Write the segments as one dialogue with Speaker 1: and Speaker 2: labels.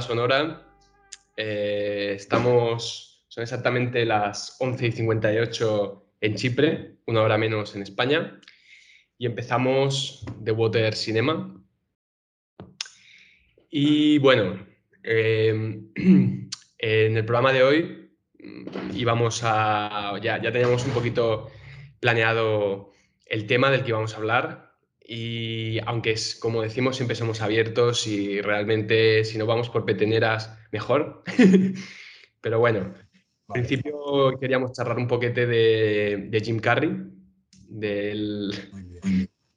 Speaker 1: sonora, eh, estamos, son exactamente las 11 y 58 en Chipre, una hora menos en España, y empezamos The Water Cinema. Y bueno, eh, en el programa de hoy mm, íbamos a, ya, ya teníamos un poquito planeado el tema del que íbamos a hablar, y aunque es, como decimos, siempre somos abiertos y realmente si no vamos por peteneras, mejor. Pero bueno, en principio queríamos charlar un poquete de, Jim Carrey, del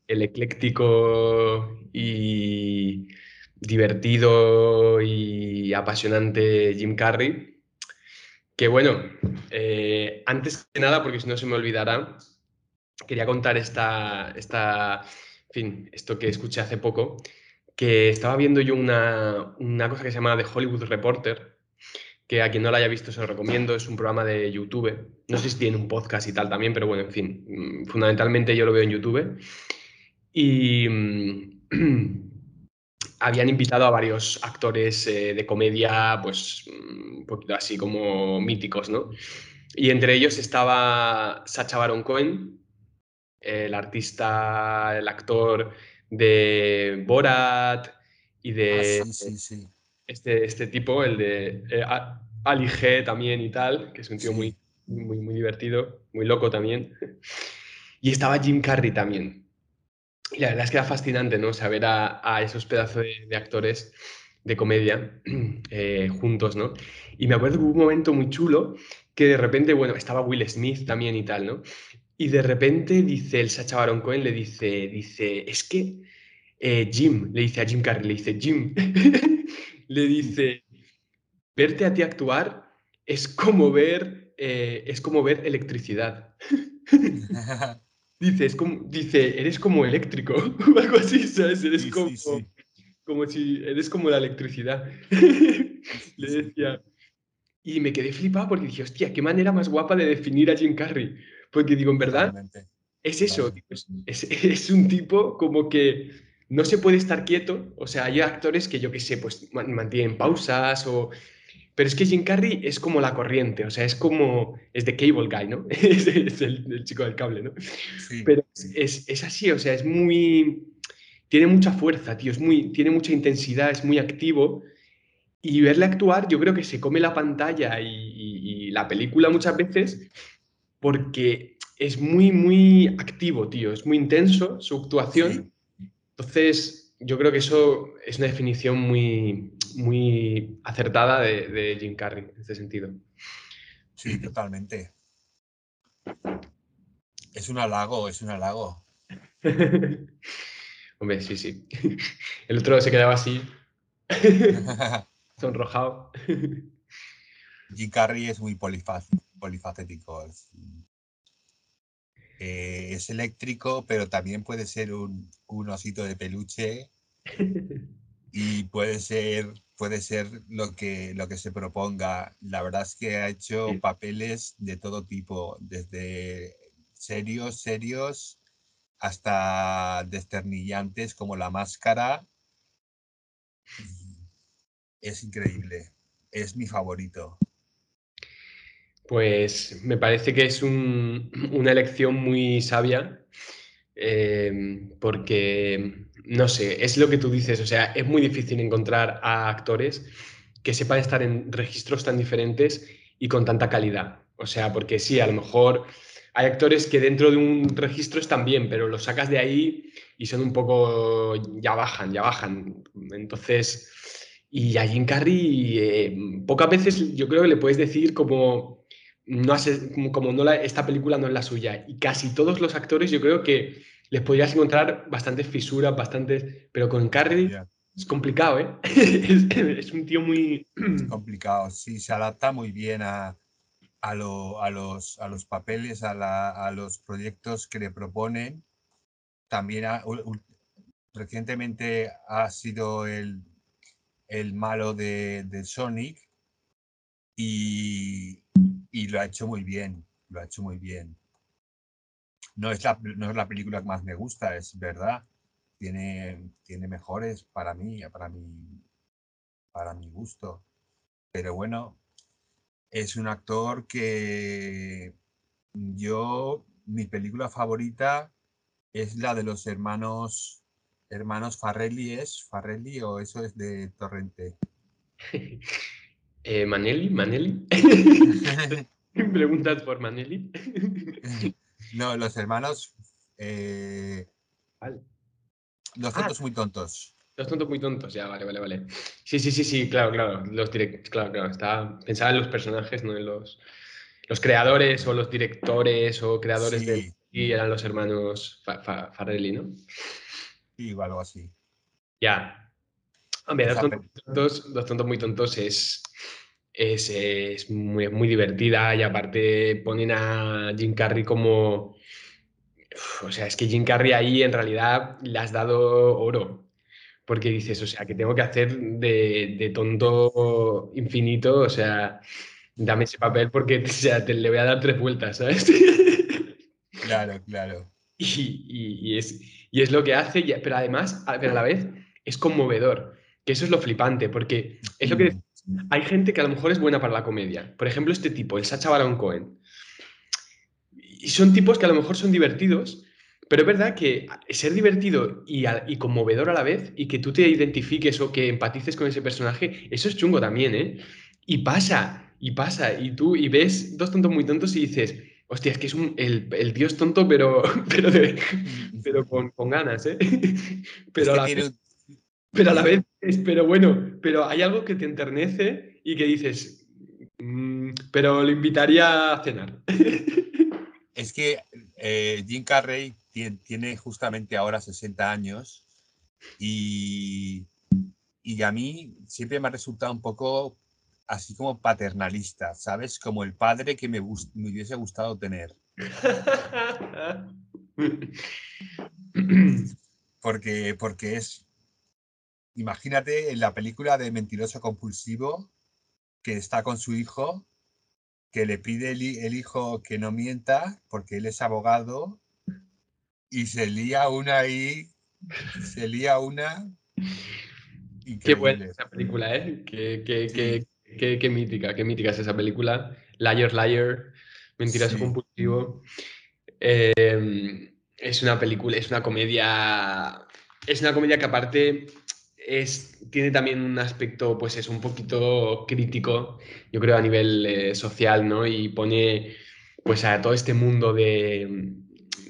Speaker 1: el ecléctico y divertido y apasionante Jim Carrey. Que bueno, eh, antes que nada, porque si no se me olvidará, quería contar esta, esta, fin, esto que escuché hace poco, que estaba viendo yo una, una cosa que se llama The Hollywood Reporter, que a quien no la haya visto se lo recomiendo, es un programa de YouTube. No sé si tiene un podcast y tal también, pero bueno, en fin, mm, fundamentalmente yo lo veo en YouTube. Y mm, habían invitado a varios actores eh, de comedia, pues mm, un poquito así como míticos, ¿no? Y entre ellos estaba Sacha Baron Cohen, el artista, el actor de Borat y de
Speaker 2: ah, sí, sí,
Speaker 1: Este, este tipo, el de eh, Ali G también y tal, que es un tío muy, muy, muy divertido, muy loco también. Y estaba Jim Carrey también. Y la verdad es que era fascinante, ¿no? Saber a, a esos pedazos de, actores de comedia eh, juntos, ¿no? Y me acuerdo que hubo un momento muy chulo que de repente, bueno, estaba Will Smith también y tal, ¿no? Y de repente dice el Sacha Baron Cohen, le dice, dice, es que eh, Jim, le dice a Jim Carrey, le dice, Jim, le dice, verte a ti actuar es como ver, eh, es como ver electricidad. dice, es como, dice, eres como eléctrico, o algo así, ¿sabes? Eres como, como si, eres como la electricidad. le decía. Y me quedé flipado porque dije, hostia, qué manera más guapa de definir a Jim Carrey. Porque digo, en verdad, es eso, es, un tipo como que no se puede estar quieto, o sea, hay actores que yo qué sé, pues mantienen pausas o... Pero es que Jim Carrey es como la corriente, o sea, es como, es de Cable Guy, ¿no? es, el, chico del cable, ¿no? Pero es, es, así, o sea, es muy, tiene mucha fuerza, tío, es muy, tiene mucha intensidad, es muy activo. Y verle actuar, yo creo que se come la pantalla y la película muchas veces porque es muy, muy activo, tío, es muy intenso su actuación. Entonces, yo creo que eso es una definición muy, muy acertada de, Jim Carrey en este sentido.
Speaker 2: Sí, totalmente. Es un halago, es un halago.
Speaker 1: Hombre, sí, sí. El otro se quedaba así, sonrojado.
Speaker 2: Jim Carrey es muy polifacético. Eh, es, eléctrico, pero también puede ser un, osito de peluche y puede ser, puede ser lo, que, lo que se proponga. La verdad es que ha hecho papeles de todo tipo, desde serios, serios, hasta desternillantes como la máscara. Es increíble, es mi favorito.
Speaker 1: Pues me parece que es una elección muy sabia, em, porque, no sé, es lo que tú dices, o sea, es muy difícil encontrar a actores que sepan estar en registros tan diferentes y con tanta calidad. O sea, porque sí, a lo mejor hay actores que dentro de un registro están bien, pero los sacas de ahí y son un poco, ya bajan, ya bajan. Entonces, y a Jim Carrey, eh, pocas veces yo creo que le puedes decir como no hace, como no esta película no es la suya. Y casi todos los actores yo creo que les podrías encontrar bastantes fisuras, bastantes, pero con Carrey es complicado, ¿eh? es, un tío muy...
Speaker 2: complicado, sí, se adapta muy bien a, a, los, a los papeles, a, los proyectos que le proponen. También recientemente ha sido el, el malo de, de Sonic y, y lo ha hecho muy bien, lo ha hecho muy bien. No es la, no es la película que más me gusta, es verdad. tiene, tiene mejores para mí, para mi, para mi gusto. Pero bueno, es un actor que yo, mi película favorita es la de los hermanos, hermanos Farrelly, ¿es Farrelly o eso es de Torrente?
Speaker 1: Eh, Manelli, Manelli. ¿Preguntas por Manelli?
Speaker 2: no, los hermanos. Eh, los ah. tontos muy tontos.
Speaker 1: Los tontos muy tontos, ya, vale, vale, vale. Sí, sí, sí, sí, claro, claro. Los direct, claro, claro. Estaba, pensaba en los personajes, no en los, los creadores o los directores o creadores de. Y eran los hermanos Farrelly, ¿no?
Speaker 2: Sí, o algo así.
Speaker 1: Ya. Hombre, los tontos, muy tontos, los tontos muy tontos es. Es, es muy, muy divertida y aparte ponen a Jim Carrey como. O sea, es que Jim Carrey ahí en realidad le has dado oro porque dices, o sea, que tengo que hacer de, tonto infinito, o sea, dame ese papel porque o sea, te, le voy a dar tres vueltas, ¿sabes?
Speaker 2: Claro, claro.
Speaker 1: Y, es, es, lo que hace, pero además, pero a la vez, es conmovedor, que eso es lo flipante, porque es lo que... Mm. Hay gente que a lo mejor es buena para la comedia. Por ejemplo, este tipo, el Sacha Baron Cohen. Y son tipos que a lo mejor son divertidos, pero es verdad que ser divertido y, conmovedor a la vez y que tú te identifiques o que empatices con ese personaje, eso es chungo también, ¿eh? Y pasa, y pasa, y tú y ves dos tontos muy tontos y dices, hostia, es que es el, el dios tonto, pero, pero, pero con, ganas, ¿eh? Pero, a la vez, pero a la vez, pero bueno, pero hay algo que te enternece y que dices, mm, pero lo invitaría a cenar.
Speaker 2: Es que eh, Jim Carrey tiene justamente ahora 60 años y, y a mí siempre me ha resultado un poco así como paternalista, ¿sabes? Como el padre que me, me hubiese gustado tener. porque, porque es, imagínate en la película de Mentiroso Compulsivo, que está con su hijo, que le pide el, el hijo que no mienta porque él es abogado y se lía una ahí, se lía una.
Speaker 1: Qué buena esa película, ¿eh? Qué, qué, qué, qué, mítica, qué mítica es esa película. Liar, Liar, Mentiroso Compulsivo. Em, es una película, es una comedia. Es una comedia que aparte es, tiene también un aspecto, pues es un poquito crítico, yo creo, a nivel eh, social, ¿no? Y pone pues a todo este mundo de,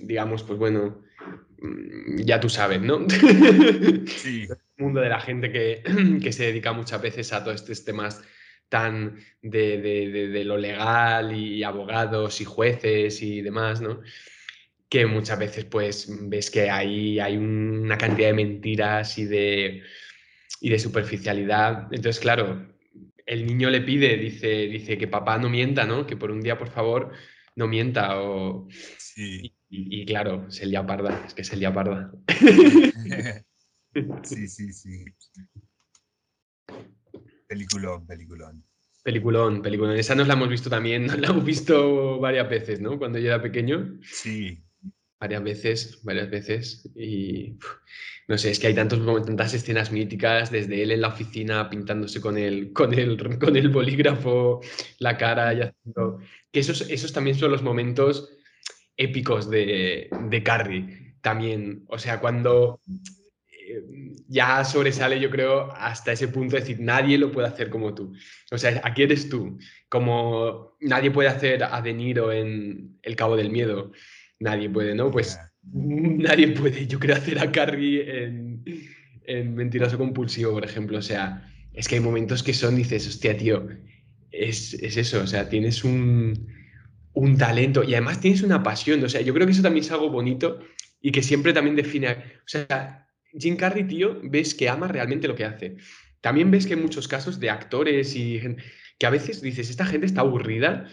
Speaker 1: digamos, pues bueno, mm, ya tú sabes, ¿no? Sí. El mundo de la gente que, que, se dedica muchas veces a todos estos temas tan de, de, de, lo legal y abogados y jueces y demás, ¿no? Que muchas veces pues ves que ahí hay una cantidad de mentiras y de, y de superficialidad. Entonces, claro, el niño le pide, dice, dice que papá no mienta, ¿no? Que por un día, por favor, no mienta. O... Sí. Y, claro, se lía parda, es que se lía parda.
Speaker 2: sí, sí, sí. Peliculón, peliculón.
Speaker 1: Peliculón, peliculón. Esa nos la hemos visto también, nos la hemos visto varias veces, ¿no? Cuando yo era pequeño.
Speaker 2: Sí.
Speaker 1: Varias veces, varias veces. Y no sé, es que hay tantos, tantas escenas míticas, desde él en la oficina pintándose con el, con el, con el bolígrafo la cara y haciendo. Que esos, esos también son los momentos épicos de, de Carrie también. O sea, cuando eh, ya sobresale, yo creo, hasta ese punto de decir, nadie lo puede hacer como tú. O sea, aquí eres tú. Como nadie puede hacer a De Niro en El Cabo del Miedo. Nadie puede, ¿no? Pues nadie puede, yo creo, hacer a Carrie en, en Mentiroso Compulsivo, por ejemplo. O sea, es que hay momentos que son, dices, hostia, tío, es, es eso. O sea, tienes un un talento y además tienes una pasión. O sea, yo creo que eso también es algo bonito y que siempre también define. O sea, Jim Carrey, tío, ves que ama realmente lo que hace. También ves que hay muchos casos de actores y que a veces dices, esta gente está aburrida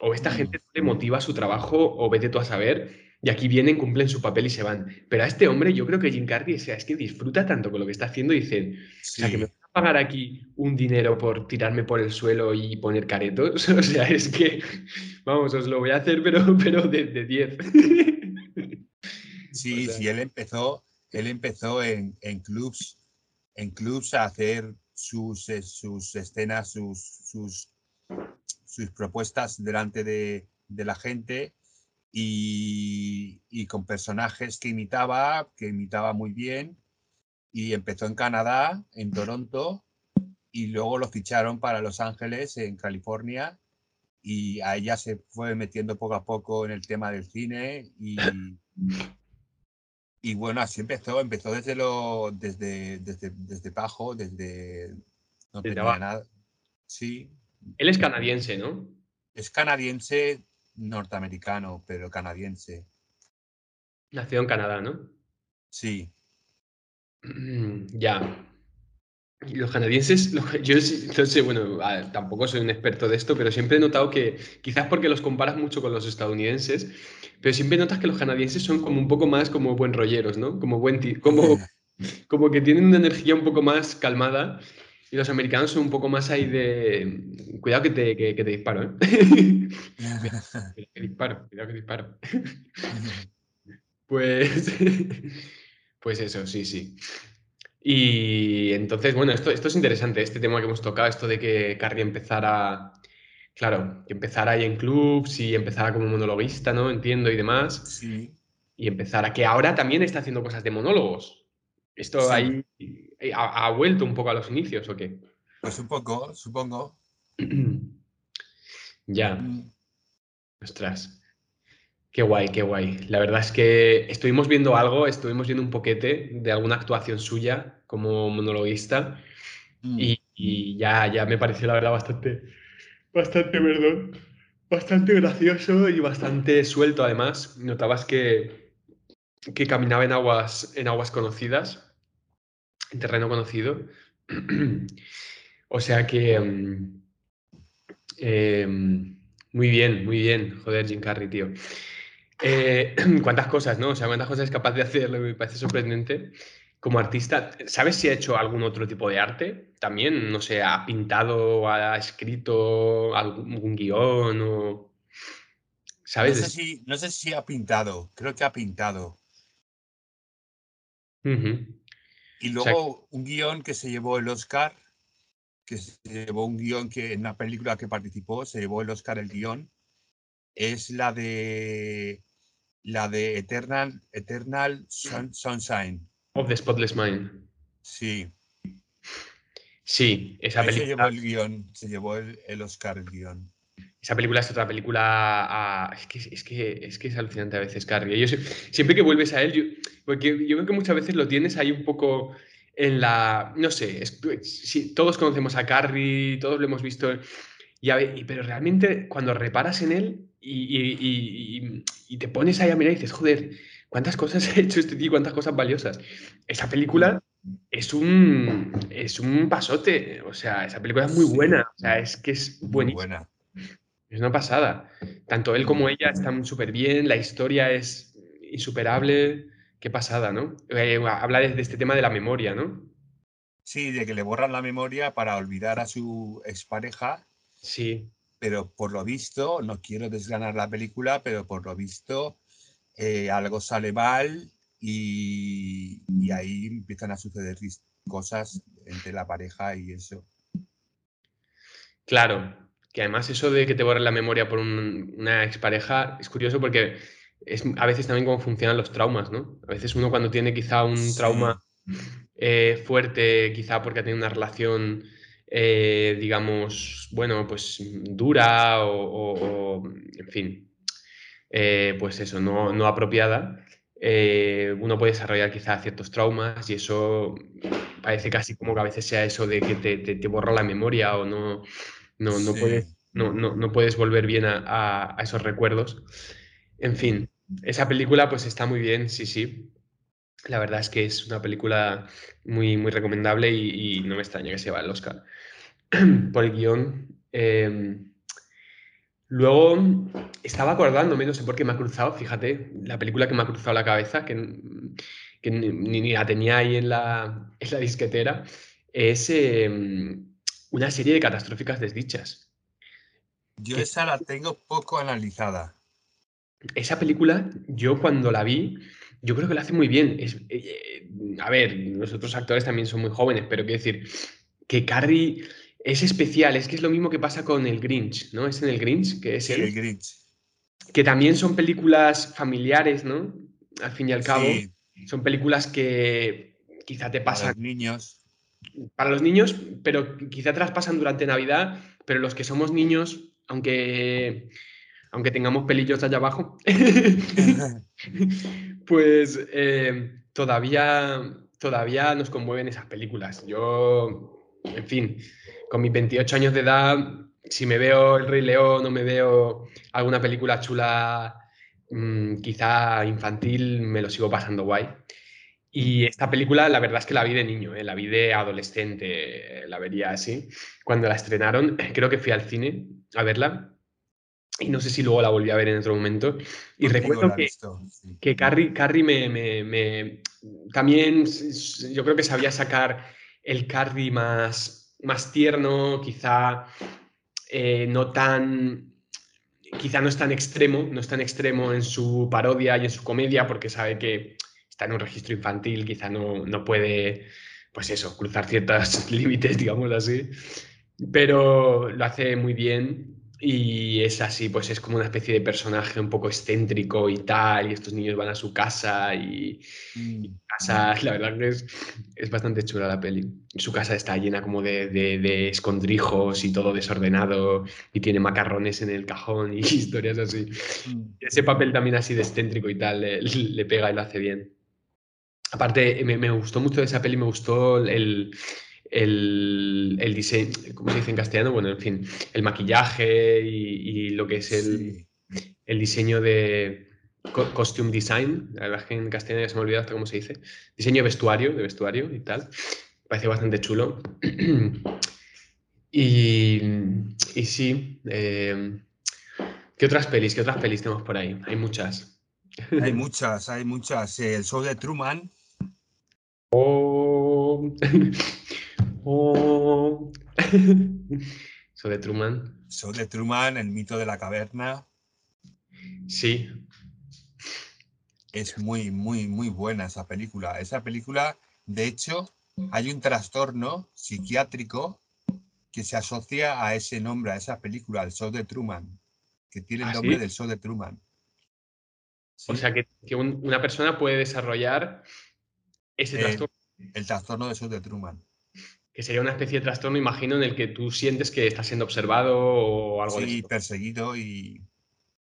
Speaker 1: o esta mm. gente no le motiva su trabajo o vete tú a saber. Y aquí vienen, cumplen su papel y se van. Pero a este hombre, yo creo que Jim Carrey, o sea, es que disfruta tanto con lo que está haciendo y dice, o sea, que me pagar aquí un dinero por tirarme por el suelo y poner caretos. O sea, es que, vamos, os lo voy a hacer, pero, pero de 10.
Speaker 2: sí, sí, él empezó, él empezó en, en clubs, en clubs a hacer sus, eh, sus escenas, sus, sus, sus propuestas delante de, de la gente y, y, con personajes que imitaba, que imitaba muy bien. Y empezó en Canadá, en Toronto, y luego lo ficharon para Los Ángeles, en California, y a ella se fue metiendo poco a poco en el tema del cine y, y bueno, así empezó, empezó desde lo, desde, desde, desde bajo, desde no tenía nada. Sí.
Speaker 1: Él es canadiense, ¿no?
Speaker 2: Es canadiense norteamericano, pero canadiense.
Speaker 1: Nació en Canadá, ¿no?
Speaker 2: Sí.
Speaker 1: Ya. Y los canadienses, yo no sé, bueno, tampoco soy un experto de esto, pero siempre he notado que, quizás porque los comparas mucho con los estadounidenses, pero siempre notas que los canadienses son como un poco más como buen rolleros, ¿no? Como buen como, como que tienen una energía un poco más calmada y los americanos son un poco más ahí de cuidado que te, que, te disparo, ¿eh? cuidado que disparo, cuidado que disparo. pues, pues eso, sí, sí. Y entonces, bueno, esto, esto es interesante, este tema que hemos tocado, esto de que Carrie empezara, claro, que empezara ahí en clubs y empezara como monologuista, ¿no? Entiendo y demás.
Speaker 2: Sí.
Speaker 1: Y empezara, que ahora también está haciendo cosas de monólogos. ¿Esto
Speaker 2: Sí.
Speaker 1: ahí ha, ha vuelto un poco a los inicios o qué?
Speaker 2: Pues un poco, supongo.
Speaker 1: Ya,
Speaker 2: Mm,
Speaker 1: ostras. Qué guay, qué guay. La verdad es que estuvimos viendo algo, estuvimos viendo un poquete de alguna actuación suya como monologuista
Speaker 2: mm.
Speaker 1: y, y ya, ya me pareció la verdad bastante, bastante, perdón, bastante gracioso y bastante suelto además. Notabas que, que caminaba en aguas, en aguas conocidas, terreno conocido. O sea que... mm, em, muy bien, muy bien. Joder, Jim Carrey, tío. Eh, cuántas cosas, ¿no? O sea, cuántas cosas es capaz de hacer, me parece sorprendente. Como artista, ¿sabes si ha hecho algún otro tipo de arte? También, no sé, ha pintado, ha escrito algún guion o...
Speaker 2: No
Speaker 1: ¿Sabes?
Speaker 2: sé, si, no sé si ha pintado, creo que ha pintado. Y luego un guion que se llevó el Oscar, que se llevó un guion que en una película que participó, se llevó el Oscar el guion, es la de la de Eternal, Eternal Sun- Sunshine.
Speaker 1: Of the Spotless Mind.
Speaker 2: Sí,
Speaker 1: Sí, esa
Speaker 2: ahí se
Speaker 1: película,
Speaker 2: llevó el guion, se llevó el, el Oscar el guion.
Speaker 1: Esa película es otra película. ah, es, que, es, que, es que es alucinante a veces, Carrie. Yo, sie- siempre que vuelves a él, yo, porque yo veo que muchas veces lo tienes ahí un poco en la. No sé, es- sí, todos conocemos a Carrie, todos lo hemos visto. Y a y- pero realmente cuando reparas en él y, y- y- te pones ahí a mirar y dices, joder, ¿cuántas cosas ha hecho este tío? ¿Cuántas cosas valiosas? Esa película es un, es un pasote. O sea, esa película es muy
Speaker 2: Sí.
Speaker 1: buena. O sea, es que es
Speaker 2: Muy
Speaker 1: buenísima.
Speaker 2: buena.
Speaker 1: Es una pasada. Tanto él como ella están súper bien, la historia es insuperable. Qué pasada, ¿no? Eh, habla de, de este tema de la memoria, ¿no?
Speaker 2: Sí, de que le borran la memoria para olvidar a su expareja,
Speaker 1: Sí,
Speaker 2: pero por lo visto, no quiero desgranar la película, pero por lo visto eh, algo sale mal y, y ahí empiezan a suceder cosas entre la pareja y eso.
Speaker 1: claro. Que además eso de que te borren la memoria por un- una expareja es curioso porque es a veces también cómo funcionan los traumas, ¿no? A veces uno cuando tiene quizá un
Speaker 2: Sí.
Speaker 1: trauma eh, fuerte, quizá porque ha tenido una relación, eh, digamos, bueno, pues dura o, o- o, en fin, eh, pues eso, no, no apropiada, uno puede desarrollar quizá ciertos traumas y eso parece casi como que a veces sea eso de que te, te- te borra la memoria o no, no, no
Speaker 2: Sí.
Speaker 1: puedes, no, no- no puedes volver bien a, a- a esos recuerdos. En fin, esa película pues está muy bien, sí, sí. La verdad es que es una película muy, muy recomendable y, y no me extraña que se va el Oscar por el guion. Eh, luego estaba acordándome, no sé por qué me ha cruzado, fíjate, la película que me ha cruzado la cabeza, que, que ni, ni la tenía ahí en la, en la disquetera, es eh, una serie de catastróficas desdichas.
Speaker 2: Yo
Speaker 1: Que-
Speaker 2: esa la tengo poco analizada.
Speaker 1: Esa película, yo cuando la vi, yo creo que lo hace muy bien. Es, eh, a ver, los otros actores también son muy jóvenes, pero quiero decir que Carrie es especial, es que es lo mismo que pasa con el Grinch, ¿no? Es en el Grinch, que es
Speaker 2: el Grinch.
Speaker 1: Que también son películas familiares, ¿no? Al fin y al cabo. Son películas que quizá te pasan.
Speaker 2: Niños.
Speaker 1: Para los niños, pero quizá te las pasan durante Navidad, pero los que somos niños, aunque, aunque tengamos pelillos allá abajo, pues eh, todavía, todavía nos conmueven esas películas. Yo, en fin, con mis 28 años de edad, si me veo El Rey León o me veo alguna película chula, mm, quizá infantil, me lo sigo pasando guay. Y esta película, la verdad es que la vi de niño, ¿eh? la vi de adolescente, la vería así. Cuando la estrenaron, creo que fui al cine a verla. Y no sé si luego la volví a ver en otro momento. Y recuerdo que, que Carrie, Carrie me, me, También yo creo que sabía sacar el Carrie más más tierno, quizá eh, no tan quizá no es tan extremo, no es tan extremo en su parodia y en su comedia, porque sabe que está en un registro infantil, quizá no, no puede, pues eso, cruzar ciertos límites, digamos así, pero lo hace muy bien y es así, pues es como una especie de personaje un poco excéntrico y tal, y estos niños van a su casa y, mm. casa, la verdad que es, es, bastante chula la peli. Su casa está llena como de, de, escondrijos y todo desordenado y tiene macarrones en el cajón y historias así. Mm. Ese papel también así de excéntrico y tal le, le pega y lo hace bien. Aparte, me, me, gustó mucho de esa peli, me gustó el, el, diseño, ¿cómo se dice en castellano? Bueno, en fin, el maquillaje y, lo que es el, el diseño de costume design, la verdad es que en castellano ya se me ha olvidado hasta cómo se dice, diseño de vestuario, de vestuario y tal, parece bastante chulo. y, y sí, eh, ¿qué otras pelis? ¿Qué otras pelis tenemos por ahí? Hay muchas.
Speaker 2: Hay muchas, hay muchas. El show de Truman.
Speaker 1: Oh. Oh. De Truman.
Speaker 2: Show de Truman, el mito de la caverna.
Speaker 1: Sí.
Speaker 2: Es muy, muy, muy buena esa película. Esa película, de hecho, hay un trastorno psiquiátrico que se asocia a ese nombre, a esa película, al show de Truman, que tiene el ¿Ah, nombre del show de Truman.
Speaker 1: O sea, que, una persona puede desarrollar ese trastorno.
Speaker 2: El trastorno del show de Truman
Speaker 1: que sería una especie de trastorno, imagino, en el que tú sientes que estás siendo observado o algo
Speaker 2: sí, perseguido y...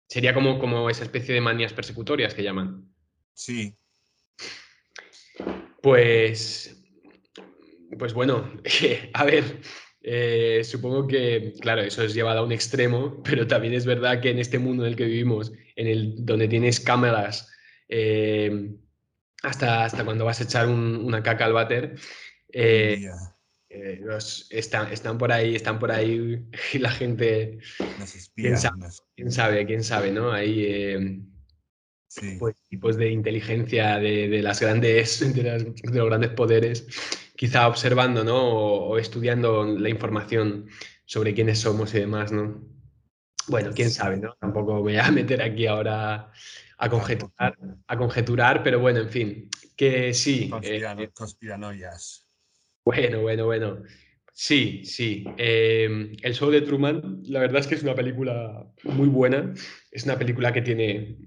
Speaker 1: Sería como, como esa especie de manías persecutorias que llaman.
Speaker 2: Sí.
Speaker 1: Pues, pues bueno, a ver, eh, supongo que, claro, eso es llevado a un extremo, pero también es verdad que en este mundo en el que vivimos, en el donde tienes cámaras eh, hasta, hasta cuando vas a echar una caca al váter, eh, eh, están, están por ahí, están por ahí y la gente. ¿quién, sabe, ¿quién, sabe, ¿no? Hay eh, pues, tipos de inteligencia de, las grandes, de, los grandes poderes, quizá observando, ¿no? O, estudiando la información sobre quiénes somos y demás, ¿no? Bueno, quién sabe, ¿no? Tampoco me voy a meter aquí ahora a conjeturar, a conjeturar pero bueno, en fin, que sí.
Speaker 2: Eh, conspiranoias.
Speaker 1: Bueno, bueno, bueno. Sí, sí. Em, el show de Truman, la verdad es que es una película muy buena. Es una película que tiene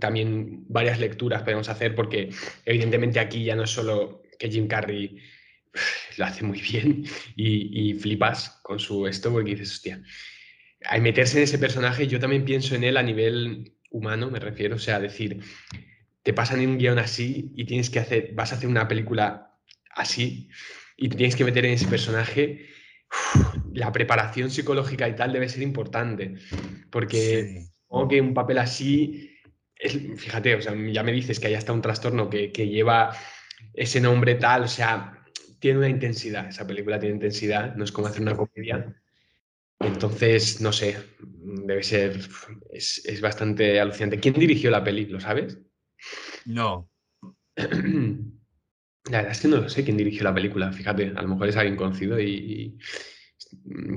Speaker 1: también varias lecturas podemos hacer porque evidentemente aquí ya no es solo que Jim Carrey lo hace muy bien y, flipas con su esto porque dices, hostia, al meterse en ese personaje yo también pienso en él a nivel humano, me refiero, o sea, decir, te pasan un guion así y tienes que hacer, vas a hacer una película así y te tienes que meter en ese personaje, la preparación psicológica y tal debe ser importante. Porque que un papel así, fíjate, o sea, ya me dices que hay hasta un trastorno que, lleva ese nombre tal, o sea, tiene una intensidad, esa película tiene intensidad, no es como hacer una comedia. Entonces, no sé, debe ser, es, es bastante alucinante. ¿Quién dirigió la peli? ¿Lo sabes?
Speaker 2: No.
Speaker 1: La verdad es que no lo sé quién dirigió la película, fíjate, a lo mejor es alguien conocido y,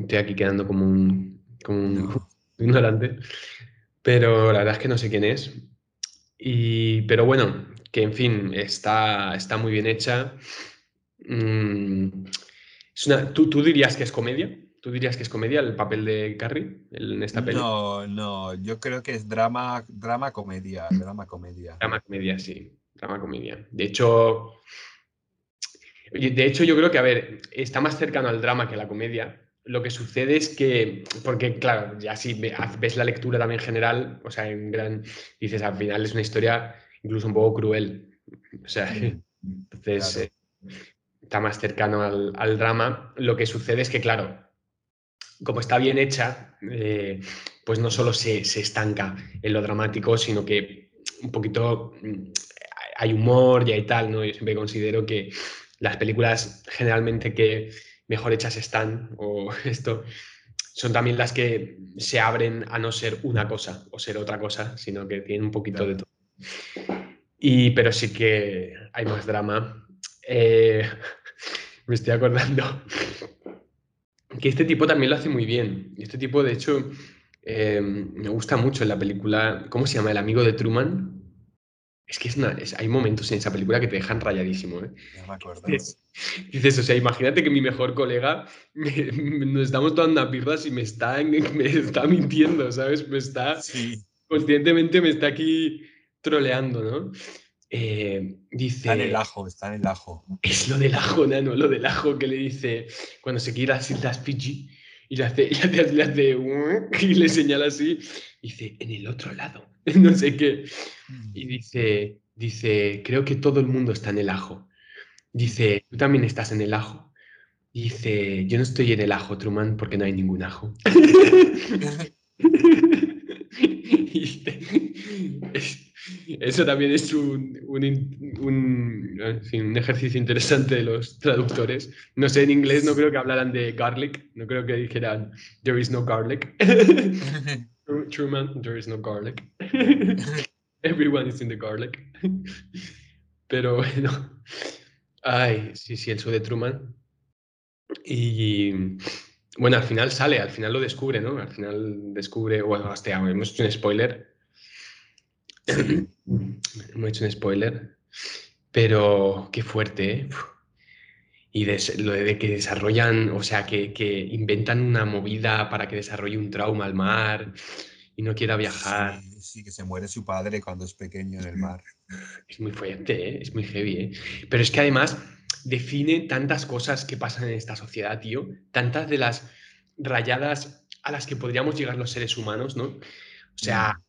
Speaker 1: estoy aquí quedando como un, como ignorante, pero la verdad es que no sé quién es. Y, pero bueno, que en fin, está, está muy bien hecha. Mm, es una, ¿tú, ¿Tú dirías que es comedia? ¿Tú dirías que es comedia el papel de Carrie en esta peli?
Speaker 2: No, no, yo creo que es drama, drama comedia, drama comedia.
Speaker 1: Drama comedia, sí, drama comedia. De hecho, de hecho yo creo que, a ver, está más cercano al drama que a la comedia. Lo que sucede es que, porque claro, ya si ves la lectura también general, o sea, en gran, dices, al final es una historia incluso un poco cruel. O sea, entonces eh, está más cercano al, al drama. Lo que sucede es que, claro, como está bien hecha, eh, pues no solo se, estanca en lo dramático, sino que un poquito mm, hay humor y hay tal, ¿no? Yo siempre considero que las películas generalmente que mejor hechas están, o esto, son también las que se abren a no ser una cosa o ser otra cosa, sino que tienen un poquito de todo. Y, pero sí que hay más drama. Eh, me estoy acordando que este tipo también lo hace muy bien. Este tipo, de hecho, eh, me gusta mucho en la película, ¿cómo se llama? El amigo de Truman. Es que es hay momentos en esa película que te dejan rayadísimo. ¿eh?
Speaker 2: me acuerdo.
Speaker 1: Dices, o sea, imagínate que mi mejor colega nos estamos tomando birras y me está, me está mintiendo, ¿sabes? Me está, conscientemente me está aquí troleando, ¿no? Eh, dice.
Speaker 2: Está en el ajo, está en el ajo.
Speaker 1: Es lo del ajo, nano, lo del ajo que le dice cuando se quiere las Islas Fiji y le hace, le hace, y le señala así. Dice, en el otro lado, no sé qué. Y mm. dice, dice, creo que todo el mundo está en el ajo. Dice, tú también estás en el ajo. Dice, yo no estoy en el ajo, Truman, porque no hay ningún ajo. Eso también es un, un, ejercicio interesante de los traductores. No sé, en inglés no creo que hablaran de garlic, no creo que dijeran there is no garlic. Truman, there is no garlic. Everyone is in the garlic. Pero bueno. Ay, sí, sí, el show de Truman. Y bueno, al final sale, al final lo descubre, ¿no? Al final descubre, bueno, hasta hemos hecho un spoiler Hemos hecho un spoiler, pero qué fuerte, ¿eh? Y lo de que desarrollan, o sea, que, inventan una movida para que desarrolle un trauma al mar y no quiera viajar.
Speaker 2: Sí, que se muere su padre cuando es pequeño en el mar.
Speaker 1: Es muy fuerte, ¿eh? es muy heavy. ¿eh? Pero es que además define tantas cosas que pasan en esta sociedad, tío. Tantas de las rayadas a las que podríamos llegar los seres humanos, ¿no? O sea,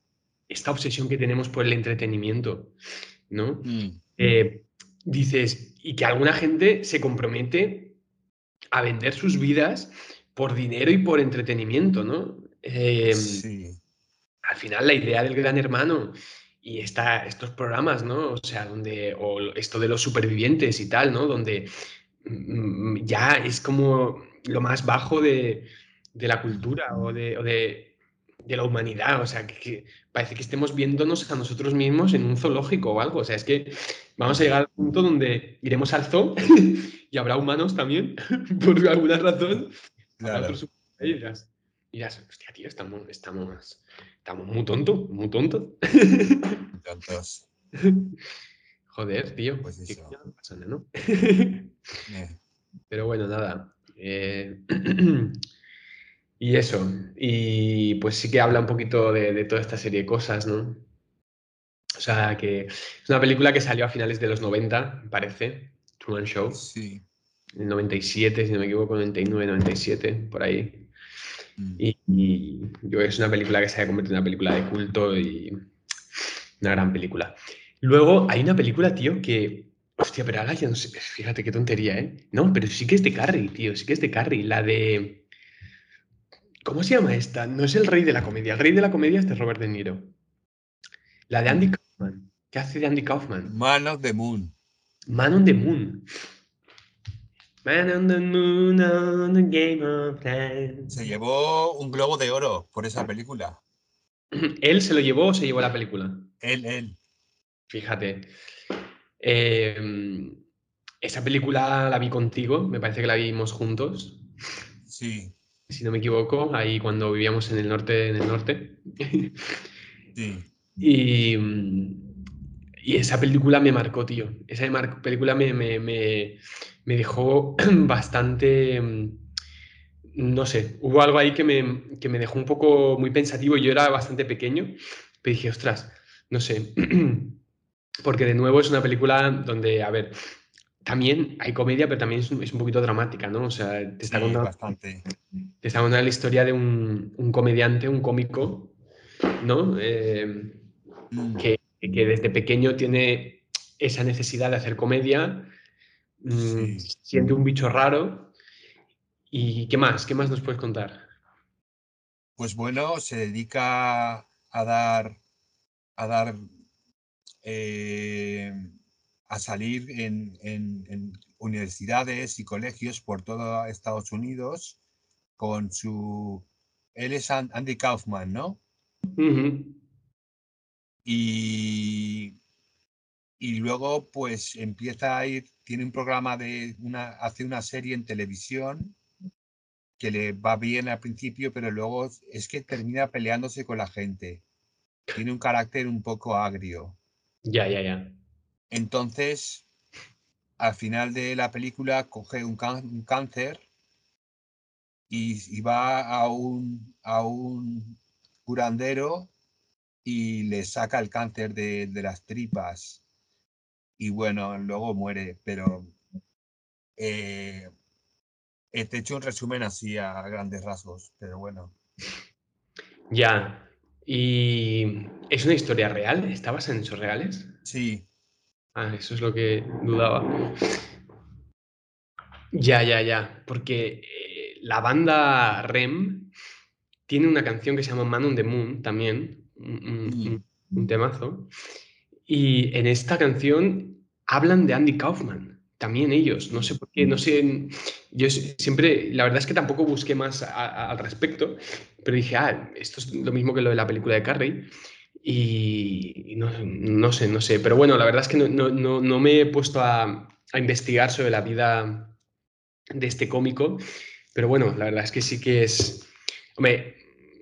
Speaker 1: esta obsesión que tenemos por el entretenimiento, ¿no? Mm. Eh, dices, y que alguna gente se compromete a vender sus vidas por dinero y por entretenimiento, ¿no? Em, sí. Al final la idea del gran hermano y esta, estos programas, ¿no? O sea, donde, o esto de los supervivientes y tal, ¿no? Donde mm, ya es como lo más bajo de, la cultura o de, de la humanidad, o sea, que, parece que estemos viéndonos a nosotros mismos en un zoológico o algo, o sea, es que vamos a llegar al punto donde iremos al zoo y habrá humanos también, por alguna razón. Claro. Y dirás, dirás, hostia, tío, estamos, estamos, estamos muy tontos, muy tontos.
Speaker 2: Tontos.
Speaker 1: Joder, tío.
Speaker 2: Pues eso.
Speaker 1: ¿no? Pero bueno, nada. Eh... Y eso, y pues sí que habla un poquito de, toda esta serie de cosas, ¿no? O sea, que es una película que salió a finales de los 90, parece, Truman Show.
Speaker 2: Sí.
Speaker 1: En 97, si no me equivoco, 99, 97, por ahí. Mm. Y, yo es una película que se ha convertido en una película de culto y una gran película. Luego hay una película, tío, que. Hostia, pero ahora ya no sé. Fíjate qué tontería, ¿eh? No, pero sí que es de Carrie, tío. Sí que es de Carrie. La de. ¿Cómo se llama esta? No es el rey de la comedia. El rey de la comedia es de Robert De Niro. La de Andy Kaufman. ¿Qué hace de Andy Kaufman?
Speaker 2: Man of the Moon.
Speaker 1: Man on the Moon. Man on the Moon on the Game of Thrones.
Speaker 2: Se llevó un globo de oro por esa película.
Speaker 1: ¿Él se lo llevó o se llevó la película?
Speaker 2: Él, él.
Speaker 1: Fíjate. Em, esa película la vi contigo, me parece que la vimos juntos.
Speaker 2: Sí
Speaker 1: si no me equivoco, ahí cuando vivíamos en el norte, en el norte.
Speaker 2: Sí.
Speaker 1: Y, Y esa película me marcó, tío. Esa película me, me, me, me dejó bastante mm, no sé, hubo algo ahí que me, que me, dejó un poco muy pensativo. Yo era bastante pequeño, pero dije, ostras, no sé, porque de nuevo es una película donde, a ver, también hay comedia, pero también es un, poquito dramática, ¿no? O sea, te está, contando,
Speaker 2: bastante.
Speaker 1: te está contando la historia de un, un comediante, un cómico, ¿no? Eh, mm. que, que, desde pequeño tiene esa necesidad de hacer comedia, mm, siente un bicho raro ¿Y qué más? ¿Qué más nos puedes contar?
Speaker 2: Pues bueno, se dedica a dar, a dar, eh, a salir en, universidades y colegios por todo Estados Unidos con su, él es Andy Kaufman, ¿no? Y y luego pues empieza a ir, tiene un programa de una, hace una serie en televisión que le va bien al principio, pero luego es que termina peleándose con la gente. Tiene un carácter un poco agrio.
Speaker 1: Ya, ya, ya.
Speaker 2: Entonces, al final de la película coge un, cáncer y, va a un, a un curandero y le saca el cáncer de, de las tripas. Y bueno, luego muere, pero eh, eh, te he hecho un resumen así a grandes rasgos, pero bueno.
Speaker 1: Ya. ¿Y es una historia real? ¿Estabas en hechos reales?
Speaker 2: Sí.
Speaker 1: Ah, eso es lo que dudaba. Ya, ya, ya. Porque eh, la banda REM tiene una canción que se llama Man on the Moon también, un, un temazo. Y en esta canción hablan de Andy Kaufman también ellos. No sé por qué, no sé. Yo siempre, la verdad es que tampoco busqué más al respecto, pero dije, ah, esto es lo mismo que lo de la película de Carrey. Y no, sé, no sé. Pero bueno, la verdad es que no, me he puesto a, investigar sobre la vida de este cómico. Pero bueno, la verdad es que sí que es. Hombre,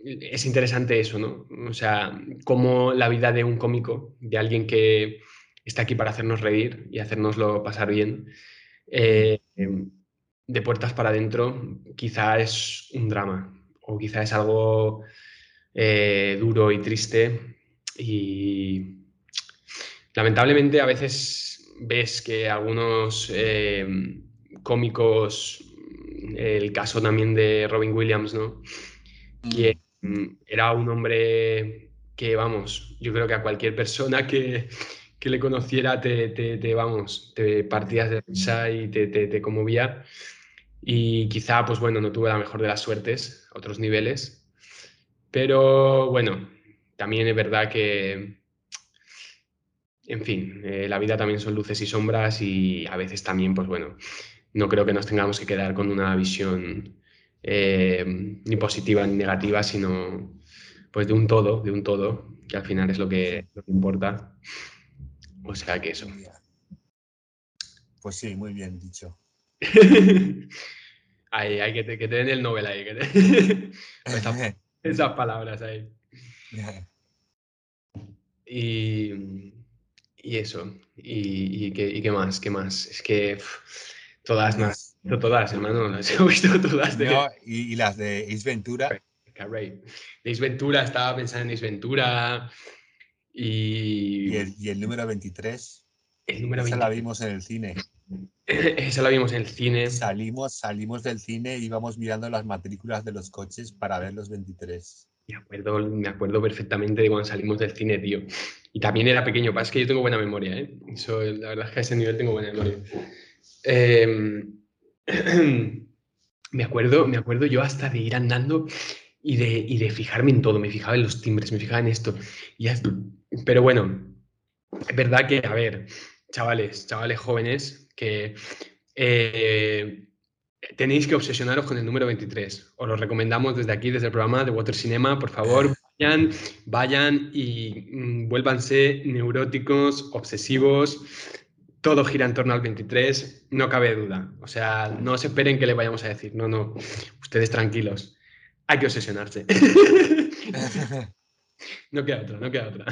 Speaker 1: es interesante eso, ¿no? O sea, cómo la vida de un cómico, de alguien que está aquí para hacernos reír y hacernoslo pasar bien. Eh, de puertas para adentro, quizá es un drama o quizá es algo eh, duro y triste. Y lamentablemente a veces ves que algunos eh, cómicos, el caso también de Robin Williams, ¿no? Que mm, era un hombre que, vamos, yo creo que a cualquier persona que, que le conociera te, te, vamos, te partías de risa y te, te, conmovía. Y quizá, pues bueno, no tuve la mejor de las suertes a otros niveles. Pero bueno, también es verdad que, en fin, eh, la vida también son luces y sombras y a veces también, pues bueno, no creo que nos tengamos que quedar con una visión eh, ni positiva ni negativa, sino pues de un todo, de un todo, que al final es lo que, lo que importa. O sea que eso.
Speaker 2: Pues sí, muy bien dicho.
Speaker 1: ahí, hay que te, que te den el Nobel ahí. esas, palabras ahí. Y, y eso. Y, y, ¿qué, ¿y, qué, más? ¿Qué más? Es que todas, más, todas, hermano, las he visto todas.
Speaker 2: De... y, las de Isventura.
Speaker 1: Ventura. Ace Ventura, estaba pensando en Ace Ventura. Y,
Speaker 2: ¿Y, el, número 23.
Speaker 1: El número
Speaker 2: Esa la vimos en el cine.
Speaker 1: Esa la vimos en el cine.
Speaker 2: Salimos, salimos del cine y íbamos mirando las matrículas de los coches para ver los 23.
Speaker 1: Me acuerdo, me acuerdo perfectamente de cuando salimos del cine, tío. Y también era pequeño, es que yo tengo buena memoria, ¿eh? Eso, la verdad es que a ese nivel tengo buena memoria. Em, me, acuerdo, me acuerdo yo hasta de ir andando y de, y de fijarme en todo. Me fijaba en los timbres, me fijaba en esto. Y pero bueno, es verdad que, a ver, chavales, chavales jóvenes, que eh, tenéis que obsesionaros con el número 23. Os lo recomendamos desde aquí, desde el programa de Water Cinema. Por favor, vayan, vayan y mm, vuélvanse neuróticos, obsesivos. Todo gira en torno al 23, no cabe duda. O sea, no se esperen que le vayamos a decir. No, no, ustedes tranquilos. Hay que obsesionarse. No queda otra, no queda otra.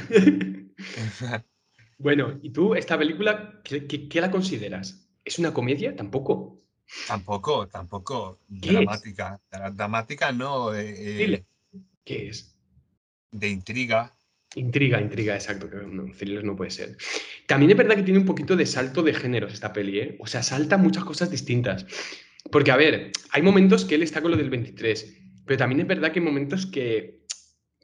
Speaker 1: Bueno, ¿y tú esta película qué, qué- qué la consideras? ¿Es una comedia? Tampoco.
Speaker 2: Tampoco, tampoco. Dramática. Dra- Dramática no, eh, eh.
Speaker 1: ¿Qué es?
Speaker 2: de intriga.
Speaker 1: Intriga, intriga, exacto. No, thriller no puede ser. También es verdad que tiene un poquito de salto de géneros esta peli, ¿eh? O sea, salta muchas cosas distintas. Porque, a ver, hay momentos que él está con lo del 23, pero también es verdad que hay momentos que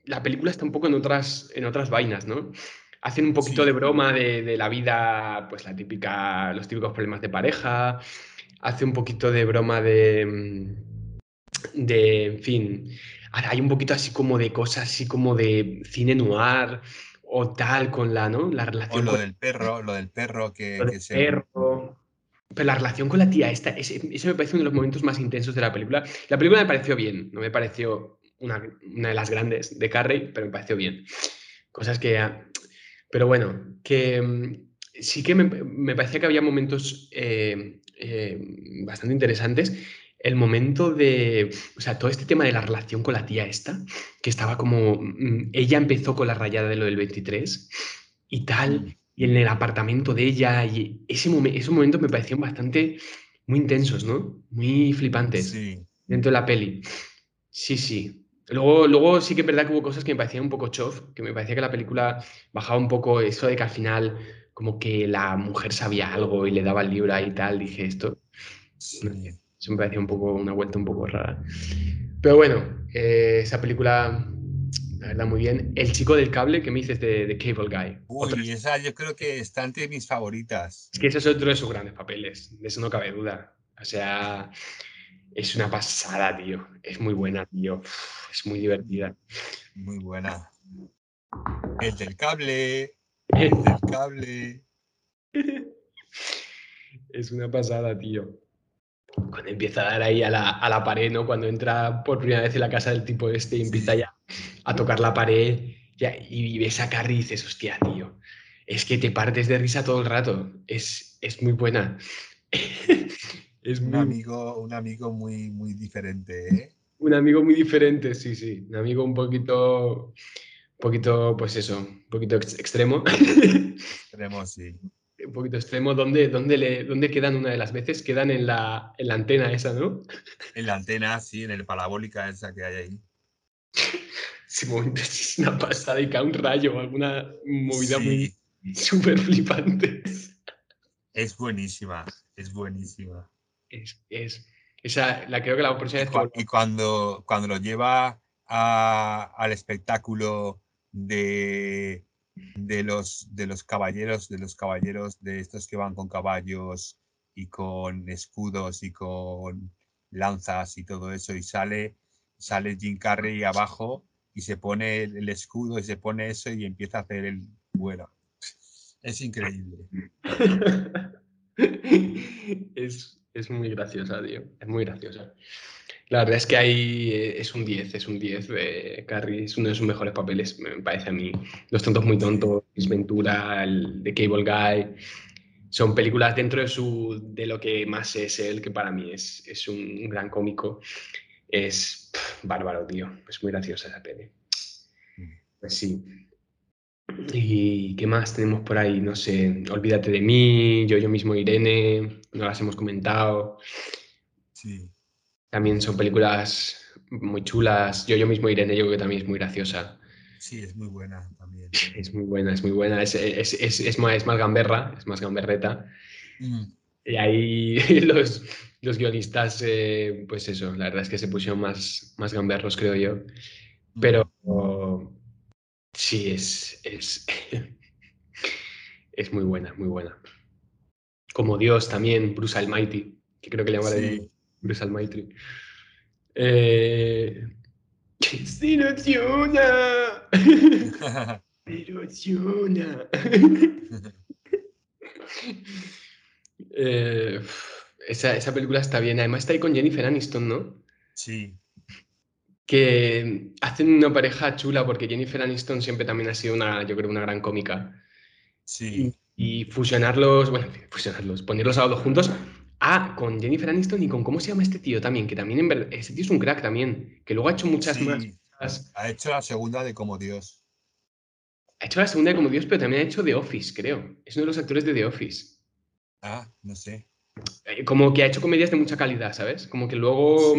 Speaker 1: la película está un poco en otras, en otras vainas, ¿no? Hacen un poquito
Speaker 2: Sí.
Speaker 1: de broma de, de la vida, pues la típica, los típicos problemas de pareja, hace un poquito de broma de, mm, de, en fin, ahora hay un poquito así como de cosas así como de cine noir o tal con la, ¿no? La
Speaker 2: O
Speaker 1: relación
Speaker 2: lo
Speaker 1: con
Speaker 2: del perro, lo del perro que,
Speaker 1: lo
Speaker 2: que
Speaker 1: del
Speaker 2: se.
Speaker 1: perro. Pero la relación con la tía esta, ese, ese me parece uno de los momentos más intensos de la película. La película me pareció bien, no me pareció una, una de las grandes de Carrey, pero me pareció bien. Cosas que... Pero bueno, que mm, sí que me, me parecía que había momentos eh, eh, bastante interesantes. El momento de, o sea, todo este tema de la relación con la tía esta, que estaba como, mm, ella empezó con la rayada de lo del 23 y tal, y en el apartamento de ella, y ese momen- esos momentos me parecieron bastante, muy intensos, ¿no? Muy flipantes
Speaker 2: Sí,
Speaker 1: dentro de la peli. Sí, sí. Luego, luego sí que es verdad que hubo cosas que me parecían un poco chof, que me parecía que la película bajaba un poco eso de que al final como que la mujer sabía algo y le daba el libro ahí y tal, dije esto. Eso me parecía un poco una vuelta un poco rara. Pero bueno, eh, esa película, la verdad, muy bien. El chico del cable que me dices de, de Cable Guy. Otra-
Speaker 2: Uy, esa yo creo que está entre mis favoritas.
Speaker 1: Es que ese es otro de sus grandes papeles, de eso no cabe duda. O sea, es una pasada, tío. Es muy buena, tío. Es muy divertida.
Speaker 2: Muy buena. El del cable, cable.
Speaker 1: Es una pasada, tío. Cuando empieza a dar ahí a la, a la pared, ¿no? Cuando entra por primera vez en la casa del tipo este y empieza ya a tocar la pared ya, y ves a Carrie y dices, hostia, tío, es que te partes de risa todo el rato. Es, es muy buena. es
Speaker 2: Un
Speaker 1: muy,
Speaker 2: amigo, un amigo muy, muy diferente, ¿eh?
Speaker 1: un amigo muy diferente, sí, sí. Un amigo un poquito, un poquito, pues eso, un poquito ex- extremo.
Speaker 2: Esperemos, sí.
Speaker 1: un poquito extremo. ¿Dónde, dónde, le, dónde quedan una de las veces? Quedan en la, en la antena esa, ¿no?
Speaker 2: En la antena, sí, en el parabólica esa que hay ahí.
Speaker 1: Momento es una pasada y cae un rayo alguna movida
Speaker 2: Sí,
Speaker 1: muy súper flipante.
Speaker 2: es buenísima, es buenísima.
Speaker 1: Es, es, esa, la creo que la próxima vez
Speaker 2: y cuando, cuando lo lleva a- al espectáculo de, de, los, de los caballeros, de los caballeros, de estos que van con caballos y con escudos y con lanzas y todo eso, y sale, sale Jim Carrey abajo y se pone el, escudo y se pone eso y empieza a hacer el bueno. Es increíble.
Speaker 1: es, es muy graciosa, tío. Es muy graciosa. La verdad es que ahí eh, es un 10, es un 10 de Carrie, es uno de sus mejores papeles, me parece a mí. Los tontos muy tontos, Ace Ventura, el de Cable Guy, son películas dentro de, su, de lo que más es él, que para mí es, es un gran cómico. Es bárbaro, tío. Es muy graciosa esa peli. Pues sí. ¿Y qué más tenemos por ahí? No sé, Olvídate de mí, Yo, yo mismo, Irene, no las hemos comentado.
Speaker 2: Sí,
Speaker 1: También son películas muy chulas. Yo, yo mismo, Irene, yo creo que también es muy graciosa.
Speaker 2: sí, es muy buena también.
Speaker 1: Es muy buena, es muy buena. Es, es, es, es más, es más gamberra, es más gamberreta.
Speaker 2: Mm,
Speaker 1: Y ahí los, los guionistas, eh, pues eso, la verdad es que se pusieron más, más gamberros, creo yo.
Speaker 2: mm.
Speaker 1: Pero sí, es, es, es muy buena, muy buena. Como Dios también, Bruce Almighty, que creo que le llaman
Speaker 2: Sí.
Speaker 1: Bruce Almighty. Eh, ¡Se ilusiona! ¡Se! Eh, esa, esa película está bien. Además está ahí con Jennifer Aniston, ¿no?
Speaker 2: sí,
Speaker 1: que hacen una pareja chula porque Jennifer Aniston siempre también ha sido una, yo creo, una gran cómica.
Speaker 2: sí.
Speaker 1: Y, y fusionarlos, bueno, fusionarlos, ponerlos a los dos juntos. Ah, con Jennifer Aniston y con cómo se llama este tío también, que también en verdad, ese tío es un crack también, que luego ha hecho muchas
Speaker 2: sí.
Speaker 1: más.
Speaker 2: Ha hecho la segunda de Como Dios.
Speaker 1: Ha hecho la segunda como Dios, pero también ha hecho The Office, creo. Es uno de los actores de The Office.
Speaker 2: Ah, no sé.
Speaker 1: Eh, como que ha hecho comedias de mucha calidad, ¿sabes? Como que luego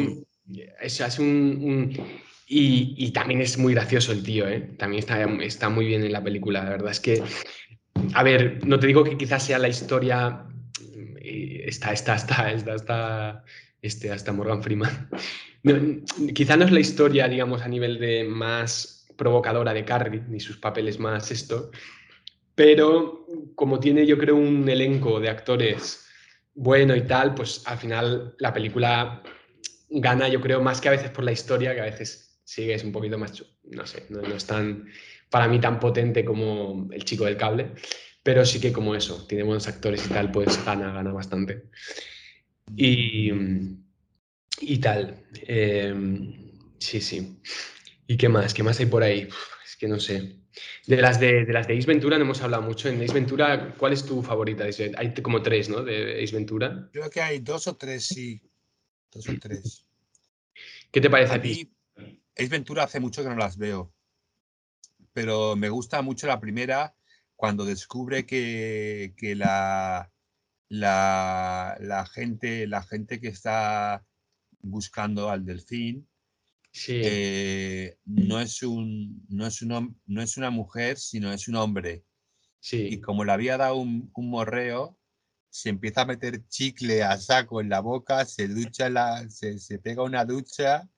Speaker 1: se hace un... Y, también es muy gracioso el tío, ¿eh? También está, está muy bien en la película, la verdad es que... A ver, no te digo que quizás sea la historia... Está, está, está, está, está, este, hasta Morgan Freeman. quizá no es la historia, digamos, a nivel de más provocadora de Carrie, ni sus papeles más esto, pero como tiene yo creo un elenco de actores bueno y tal, pues al final la película gana yo creo más que a veces por la historia, que a veces sigue es un poquito más, no sé, no, es tan, para mí tan potente como El chico del cable, pero sí que como eso, tiene buenos actores y tal, pues gana, gana bastante. Y, y tal, em, sí, sí. ¿Y qué más? ¿Qué más hay por ahí? es que no sé. De las de, las de Ace Ventura no hemos hablado mucho. En Ace Ventura, ¿cuál es tu favorita? Hay como tres, ¿no? De Ace Ventura.
Speaker 2: Creo que hay dos o tres, sí. Dos o tres.
Speaker 1: ¿Qué te parece a, ti?
Speaker 2: Ace Ventura hace mucho que no las veo. Pero me gusta mucho la primera cuando descubre que, la, la, la, gente, la gente que está buscando al delfín eh, no, es un, no, es un, no es una mujer, sino es un hombre. Y como le había dado un, morreo, se empieza a meter chicle a saco en la boca, se ducha, la, se, pega una ducha.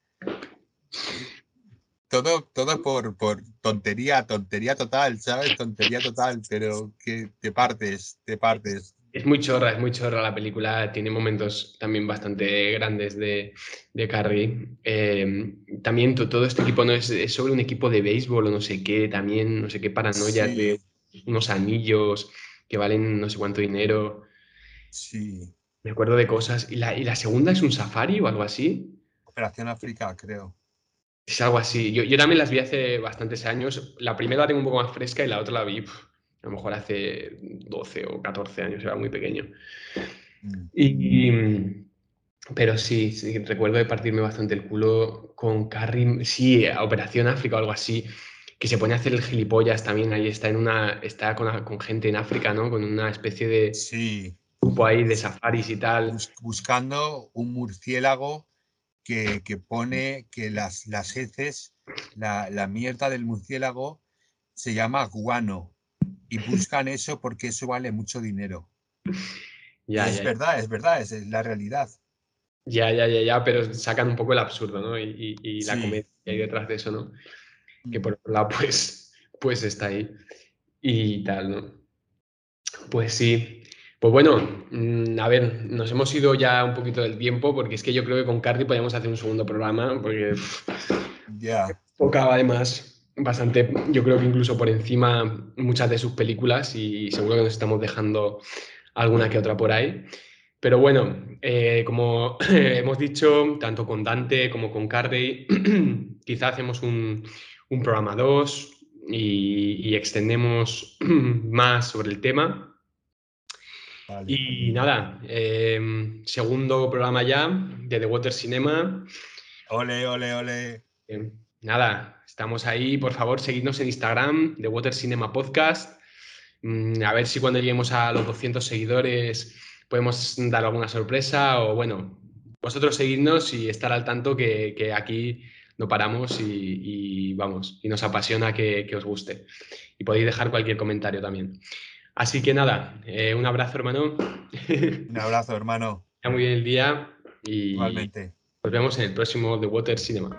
Speaker 2: Todo, todo por, por tontería, tontería total, ¿sabes? Tontería total, pero que te partes, te partes.
Speaker 1: Es muy chorra, es muy chorra la película, tiene momentos también bastante grandes de, de Carrie. Eh, también todo este equipo no es, sobre un equipo de béisbol o no sé qué, también no sé qué paranoia de unos anillos que valen no sé cuánto dinero.
Speaker 2: Sí.
Speaker 1: Me acuerdo de cosas. ¿Y la, y la segunda es un safari o algo así?
Speaker 2: Operación África, creo.
Speaker 1: Es algo así. Yo, yo, también las vi hace bastantes años. La primera la tengo un poco más fresca y la otra la vi a lo mejor hace 12 o 14 años, era muy pequeño. Mm. Y, pero sí, recuerdo de partirme bastante el culo con Carrie, sí, Operación África o algo así, que se pone a hacer el gilipollas también, ahí está en una, está con, con gente en África, ¿no? Con una especie de
Speaker 2: sí.
Speaker 1: grupo ahí de safaris y tal.
Speaker 2: buscando un murciélago que, que, pone que las, las heces, la, la mierda del murciélago se llama guano y buscan eso porque eso vale mucho dinero. Ya, es verdad, es verdad, es, la realidad.
Speaker 1: Ya, ya, ya, ya, pero sacan un poco el absurdo, ¿no? Y, la comedia que hay detrás de eso, ¿no? Que mm. por otro lado, pues, pues está ahí. Y tal, ¿no? Pues sí. Pues bueno, mm, a ver, nos hemos ido ya un poquito del tiempo, porque es que yo creo que con Cardi podríamos hacer un segundo programa, porque
Speaker 2: ya.
Speaker 1: tocaba además bastante, yo creo que incluso por encima muchas de sus películas y seguro que nos estamos dejando alguna que otra por ahí. Pero bueno, eh, como hemos dicho, tanto con Dante como con Cardi, quizá hacemos un, programa 2 y, extendemos más sobre el tema. Y nada, em, segundo programa ya de The Water Cinema.
Speaker 2: Ole, ole, ole.
Speaker 1: nada, Estamos ahí, por favor, seguidnos en Instagram, de Water Cinema Podcast. Mm, a ver si cuando lleguemos a los 200 seguidores podemos dar alguna sorpresa o bueno, vosotros seguidnos y estar al tanto que, aquí no paramos y, vamos, y nos apasiona que, os guste. Y podéis dejar cualquier comentario también. Así que nada, eh, un abrazo hermano.
Speaker 2: Un abrazo hermano.
Speaker 1: Ya muy bien el día y
Speaker 2: Igualmente.
Speaker 1: nos vemos en el próximo The Water Cinema.